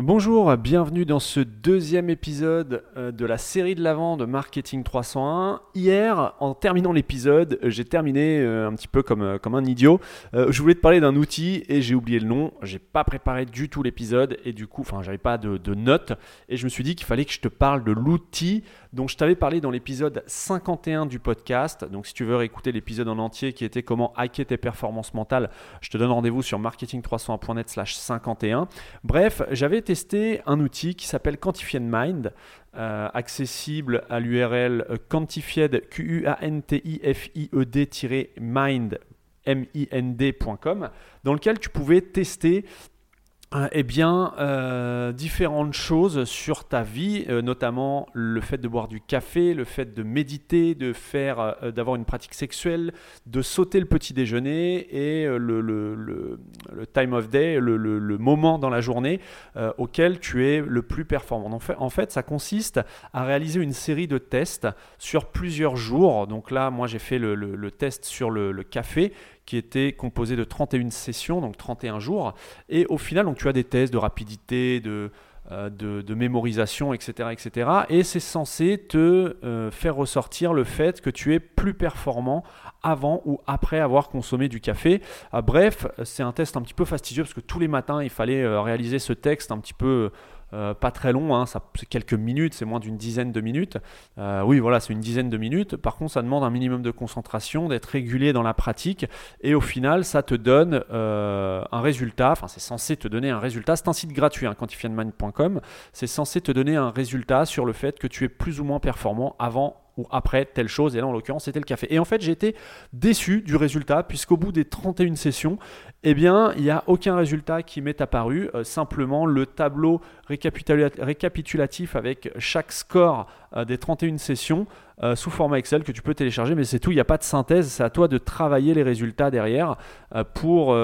Bonjour, bienvenue dans ce deuxième épisode euh, de la série de l'avant de Marketing 301. Hier, en terminant l'épisode, j'ai terminé euh, un petit peu comme, euh, un idiot. Je voulais te parler d'un outil et j'ai oublié le nom. J'ai pas préparé du tout l'épisode et du coup, enfin, j'avais pas de, de notes et je me suis dit qu'il fallait que je te parle de l'outil dont je t'avais parlé dans l'épisode 51 du podcast. Donc, si tu veux réécouter l'épisode en entier qui était comment hacker tes performances mentales, je te donne rendez-vous sur marketing301.net/slash 51. Bref, j'avais testé un outil qui s'appelle Quantified Mind. Euh, accessible à l'URL quantified q u a n t i f i e d mind mind.com dans lequel tu pouvais tester euh, eh bien, euh, différentes choses sur ta vie, euh, notamment le fait de boire du café, le fait de méditer, de faire, d'avoir une pratique sexuelle, de sauter le petit déjeuner et le, time of day, le, moment dans la journée auquel tu es le plus performant. En fait, ça consiste à réaliser une série de tests sur plusieurs jours. Donc là, moi, j'ai fait le, test sur le café qui était composé de 31 sessions, donc 31 jours. Et au final, donc, tu as des tests de rapidité, de, euh, mémorisation, etc. etc. et c'est censé te euh, faire ressortir le fait que tu es plus performant avant ou après avoir consommé du café. Euh, bref, c'est un test un petit peu fastidieux parce que tous les matins, il fallait réaliser ce texte un petit peu euh, pas très long, hein, c'est quelques minutes, c'est moins d'une dizaine de minutes. Euh, oui, voilà, c'est une dizaine de minutes. Par contre, ça demande un minimum de concentration, d'être régulier dans la pratique, et au final, ça te donne euh, un résultat. Enfin, c'est censé te donner un résultat. C'est un site gratuit, hein. C'est censé te donner un résultat sur le fait que tu es plus ou moins performant avant ou après telle chose, et là en l'occurrence c'était le café. Et en fait été déçu du résultat, puisqu'au bout des 31 sessions, eh bien il n'y a aucun résultat qui m'est apparu, euh, simplement le tableau récapitulatif avec chaque score euh, des 31 sessions euh, sous format Excel que tu peux télécharger, mais c'est tout, il n'y a pas de synthèse, c'est à toi de travailler les résultats derrière euh, pour,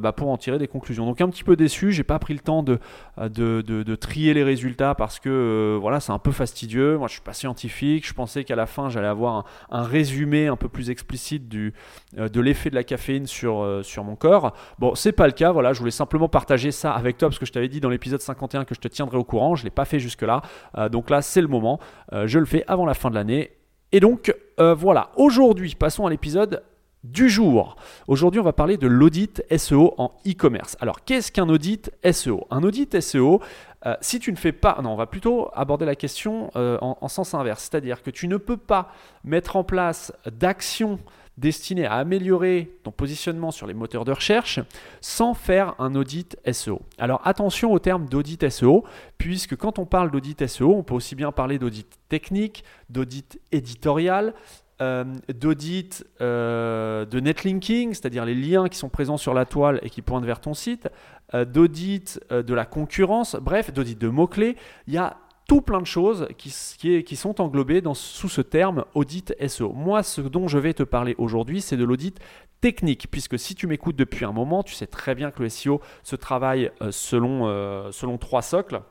bah, pour en tirer des conclusions. Donc un petit peu déçu, j'ai pas pris le temps de, de, de, trier les résultats parce que voilà, c'est un peu fastidieux. Moi je suis pas scientifique, je pensais qu'à la fin j'allais avoir un, résumé un peu plus explicite du, de l'effet de la caféine sur, sur mon corps. Bon, c'est pas le cas, voilà, je voulais simplement partager ça avec toi parce que je t'avais dit dans l'épisode 51 que je te tiendrai au courant, je l'ai pas fait jusque là, donc là c'est le moment. Euh, je le fais avant la fin de l'année. Et donc, euh, voilà, aujourd'hui, passons à l'épisode du jour. Aujourd'hui, on va parler de l'audit SEO en e-commerce. Alors, qu'est-ce qu'un audit SEO Un audit SEO, euh, si tu ne fais pas, non, on va plutôt aborder la question en, sens inverse, c'est-à-dire que tu ne peux pas mettre en place d'actions destiné à améliorer ton positionnement sur les moteurs de recherche sans faire un audit SEO. Alors attention au terme d'audit SEO, puisque quand on parle d'audit SEO, on peut aussi bien parler d'audit technique, d'audit éditorial, euh, d'audit euh, de netlinking, c'est-à-dire les liens qui sont présents sur la toile et qui pointent vers ton site, euh, d'audit de la concurrence, bref, d'audit de mots-clés. Il y a tout plein de choses qui, sont englobées sous ce terme audit SEO. Moi, ce dont je vais te parler aujourd'hui, c'est de l'audit technique, puisque si tu m'écoutes depuis un moment, tu sais très bien que le SEO se travaille euh, selon, euh, selon trois socles,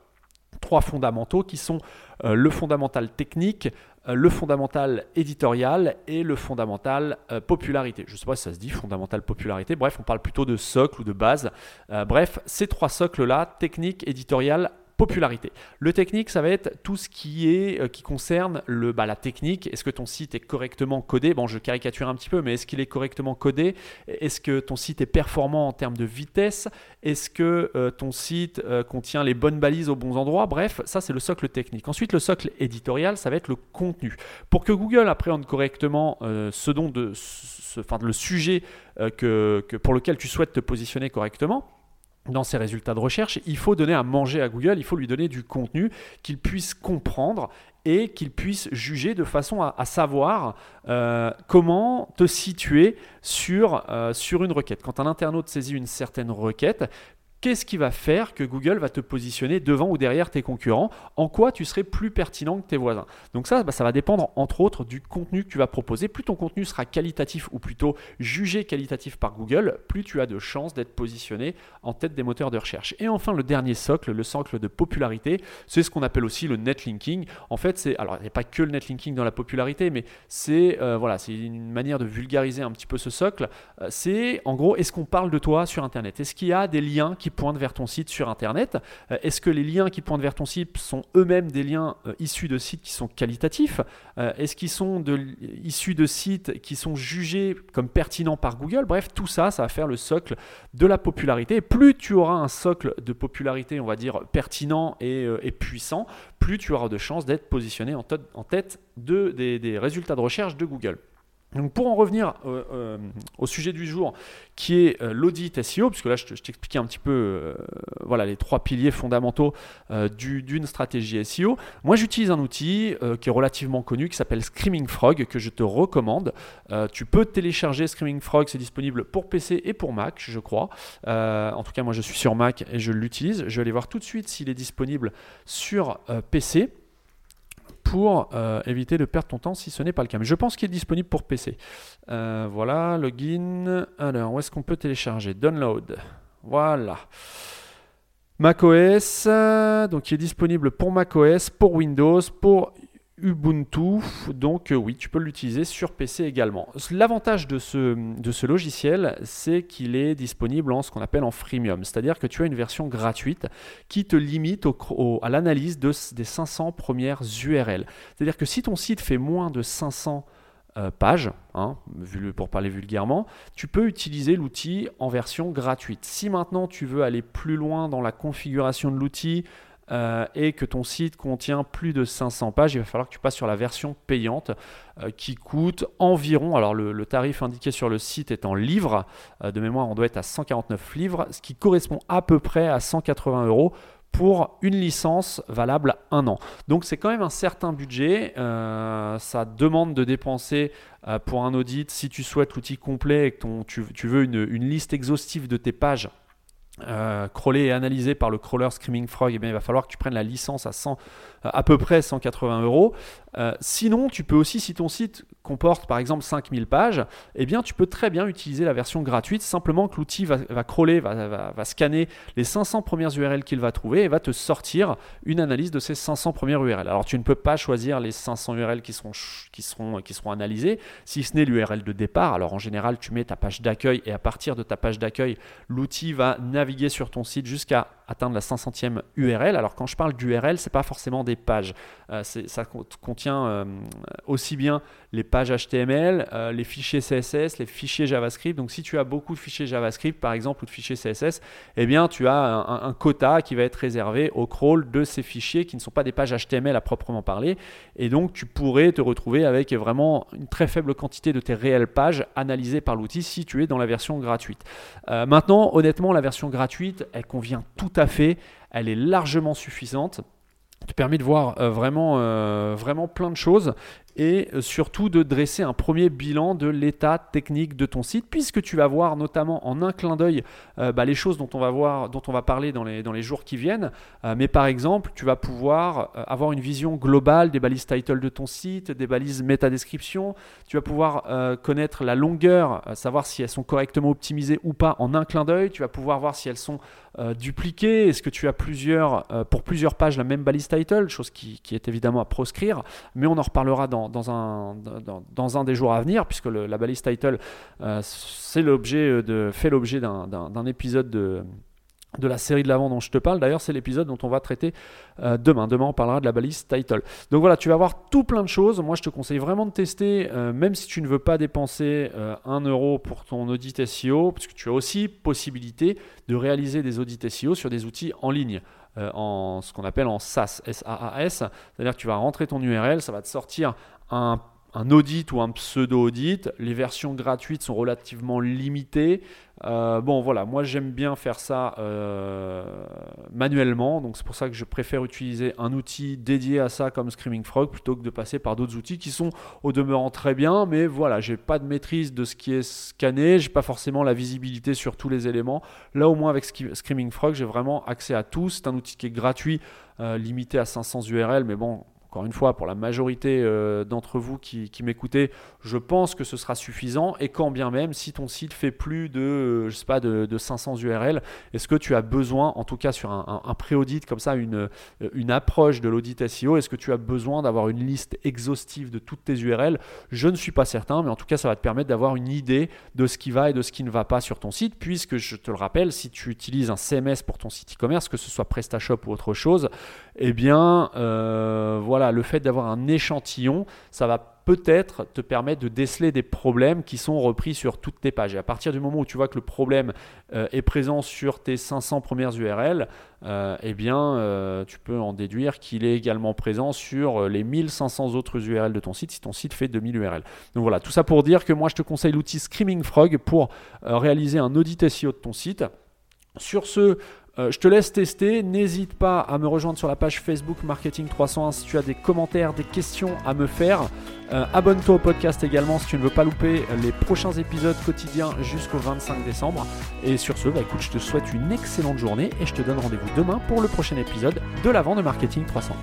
trois fondamentaux qui sont euh, le fondamental technique, le fondamental éditorial et le fondamental popularité. Je ne sais pas si ça se dit fondamental popularité, bref, on parle plutôt de socle ou de base. bref, ces trois socles-là, technique, éditorial, popularité. Le technique, ça va être tout ce qui est euh, qui concerne le, bah, la technique. Est-ce que ton site est correctement codé? Bon, je caricature un petit peu, mais est-ce qu'il est correctement codé? Est-ce que ton site est performant en termes de vitesse? Est-ce que euh, ton site euh, contient les bonnes balises aux bons endroits? Bref, ça c'est le socle technique. Ensuite, le socle éditorial, ça va être le contenu. Pour que Google appréhende correctement ce dont de, le sujet que, que pour lequel tu souhaites te positionner correctement, dans ses résultats de recherche, il faut donner à manger à Google, il faut lui donner du contenu qu'il puisse comprendre et qu'il puisse juger de façon à, savoir euh, comment te situer euh, sur une requête. Quand un internaute saisit une certaine requête, Qu'est-ce qui va faire que Google va te positionner devant ou derrière tes concurrents? En quoi tu serais plus pertinent que tes voisins? Donc ça, bah, ça va dépendre entre autres du contenu que tu vas proposer. Plus ton contenu sera qualitatif ou plutôt jugé qualitatif par Google, plus tu as de chances d'être positionné en tête des moteurs de recherche. Et enfin, le dernier socle, le socle de popularité, c'est ce qu'on appelle aussi le netlinking. En fait, c'est alors il n'y a pas que le netlinking dans la popularité, mais c'est euh, voilà, c'est une manière de vulgariser un petit peu ce socle. Euh, c'est en gros, est-ce qu'on parle de toi sur Internet? Est-ce qu'il y a des liens qui qui pointent vers ton site sur Internet. Euh, est-ce que les liens qui pointent vers ton site sont eux-mêmes des liens euh, issus de sites qui sont qualitatifs? Est-ce qu'ils sont de, issus de sites qui sont jugés comme pertinents par Google? Bref, tout ça, ça va faire le socle de la popularité. Plus tu auras un socle de popularité, on va dire, pertinent et, puissant, plus tu auras de chances d'être positionné en, tête de, des résultats de recherche de Google. Donc pour en revenir euh, euh, au sujet du jour, qui est euh, l'audit SEO, puisque là je, t'expliquais un petit peu voilà, les trois piliers fondamentaux d'une stratégie SEO, moi j'utilise un outil qui est relativement connu, qui s'appelle Screaming Frog, que je te recommande. tu peux télécharger Screaming Frog, c'est disponible pour PC et pour Mac, je crois. en tout cas moi je suis sur Mac et je l'utilise. Je vais aller voir tout de suite s'il est disponible sur PC pour euh, éviter de perdre ton temps si ce n'est pas le cas. Mais je pense qu'il est disponible pour PC. Euh, voilà, login. Alors, où est-ce qu'on peut télécharger? Download. Voilà. macOS, donc il est disponible pour macOS, pour Windows, pour Ubuntu, donc euh, oui, tu peux l'utiliser sur PC également. L'avantage de ce, logiciel, c'est qu'il est disponible en ce qu'on appelle en freemium, c'est-à-dire que tu as une version gratuite qui te limite à l'analyse de, des 500 premières URL. C'est-à-dire que si ton site fait moins de 500 euh, pages, hein, pour parler vulgairement, tu peux utiliser l'outil en version gratuite. Si maintenant tu veux aller plus loin dans la configuration de l'outil, euh, et que ton site contient plus de 500 pages, il va falloir que tu passes sur la version payante euh, qui coûte environ, alors le, tarif indiqué sur le site est en livres, euh, de mémoire on doit être à 149 livres, ce qui correspond à peu près à 180 euros pour une licence valable un an. Donc c'est quand même un certain budget. ça demande de dépenser pour un audit si tu souhaites l'outil complet et que tu, veux une, une, liste exhaustive de tes pages euh, crawlé et analysé par le crawler Screaming Frog, eh bien, il va falloir que tu prennes la licence à 100, à peu près 180 euros. Euh, sinon, tu peux aussi, si ton site comporte par exemple 5000 pages, eh bien, tu peux très bien utiliser la version gratuite, simplement que l'outil va, crawler, va, va, scanner les 500 premières URL qu'il va trouver et va te sortir une analyse de ces 500 premières URL. Alors, tu ne peux pas choisir les 500 URL qui seront, qui seront, qui seront analysées, si ce n'est l'URL de départ. Alors, en général, tu mets ta page d'accueil et à partir de ta page d'accueil, l'outil va naviguer sur ton site jusqu'à atteindre la 500e URL. Alors quand je parle d'URL, c'est pas forcément des pages. Euh, ça contient euh, aussi bien les pages HTML, euh, les fichiers CSS, les fichiers JavaScript. Donc si tu as beaucoup de fichiers JavaScript par exemple ou de fichiers CSS, eh bien tu as un, quota qui va être réservé au crawl de ces fichiers qui ne sont pas des pages HTML à proprement parler. Et donc tu pourrais te retrouver avec vraiment une très faible quantité de tes réelles pages analysées par l'outil si tu es dans la version gratuite. maintenant, honnêtement, la version gratuite, elle convient tout à fait, elle est largement suffisante te permet de voir euh, vraiment, euh, vraiment plein de choses et euh, surtout de dresser un premier bilan de l'état technique de ton site, puisque tu vas voir notamment en un clin d'œil bah, les choses dont on va voir, dont on va parler dans les, dans les jours qui viennent. mais par exemple, tu vas pouvoir avoir une vision globale des balises title de ton site, des balises métadescription. Tu vas pouvoir connaître la longueur, savoir si elles sont correctement optimisées ou pas en un clin d'œil. Tu vas pouvoir voir si elles sont dupliquées. Est-ce que tu as plusieurs, pour plusieurs pages la même balise title, chose qui est évidemment à proscrire, mais on en reparlera dans dans, un, dans, un des jours à venir, puisque la balise title euh, euh, fait l'objet d'un épisode de, de la série de l'avant dont je te parle. D'ailleurs, c'est l'épisode dont on va traiter euh, demain. Demain, on parlera de la balise title. Donc voilà, tu vas voir tout plein de choses. Moi, je te conseille vraiment de tester, même si tu ne veux pas dépenser un euro pour ton audit SEO, parce que tu as aussi possibilité de réaliser des audits SEO sur des outils en ligne. en ce qu'on appelle en SaaS, S-A-A-S, c'est-à-dire que tu vas rentrer ton URL, ça va te sortir un, audit ou un pseudo-audit. Les versions gratuites sont relativement limitées. Euh, bon voilà, moi j'aime bien faire ça euh, manuellement, donc c'est pour ça que je préfère utiliser un outil dédié à ça comme Screaming Frog plutôt que de passer par d'autres outils qui sont au demeurant très bien, mais voilà, j'ai pas de maîtrise de ce qui est scanné, j'ai pas forcément la visibilité sur tous les éléments. Là au moins avec Screaming Frog, j'ai vraiment accès à tout. C'est un outil qui est gratuit, euh, limité à 500 URL, mais bon, encore une fois, pour la majorité euh, d'entre vous qui, m'écoutez, je pense que ce sera suffisant. Et quand bien même, si ton site fait plus de, euh, je sais pas, de, 500 URL, est-ce que tu as besoin, en tout cas sur un, un, pré-audit comme ça, une, une approche de l'audit SEO, est-ce que tu as besoin d'avoir une liste exhaustive de toutes tes URL Je ne suis pas certain, mais en tout cas, ça va te permettre d'avoir une idée de ce qui va et de ce qui ne va pas sur ton site, puisque je te le rappelle, si tu utilises un CMS pour ton site e-commerce, que ce soit PrestaShop ou autre chose, eh bien, euh, voilà, le fait d'avoir un échantillon, ça va peut-être te permettre de déceler des problèmes qui sont repris sur toutes tes pages. Et à partir du moment où tu vois que le problème euh, est présent sur tes 500 premières URL, euh, eh bien, tu peux en déduire qu'il est également présent sur les 1500 autres URL de ton site si ton site fait 2000 URL. Donc voilà, tout ça pour dire que moi, je te conseille l'outil Screaming Frog pour réaliser un audit SEO de ton site. Sur ce, euh, je te laisse tester. N'hésite pas à me rejoindre sur la page Facebook Marketing 301 si tu as des commentaires, des questions à me faire. Euh, abonne-toi au podcast également si tu ne veux pas louper les prochains épisodes quotidiens jusqu'au 25 décembre. Et sur ce, bah, je te souhaite une excellente journée et je te donne rendez-vous demain pour le prochain épisode de l'avant de Marketing 301.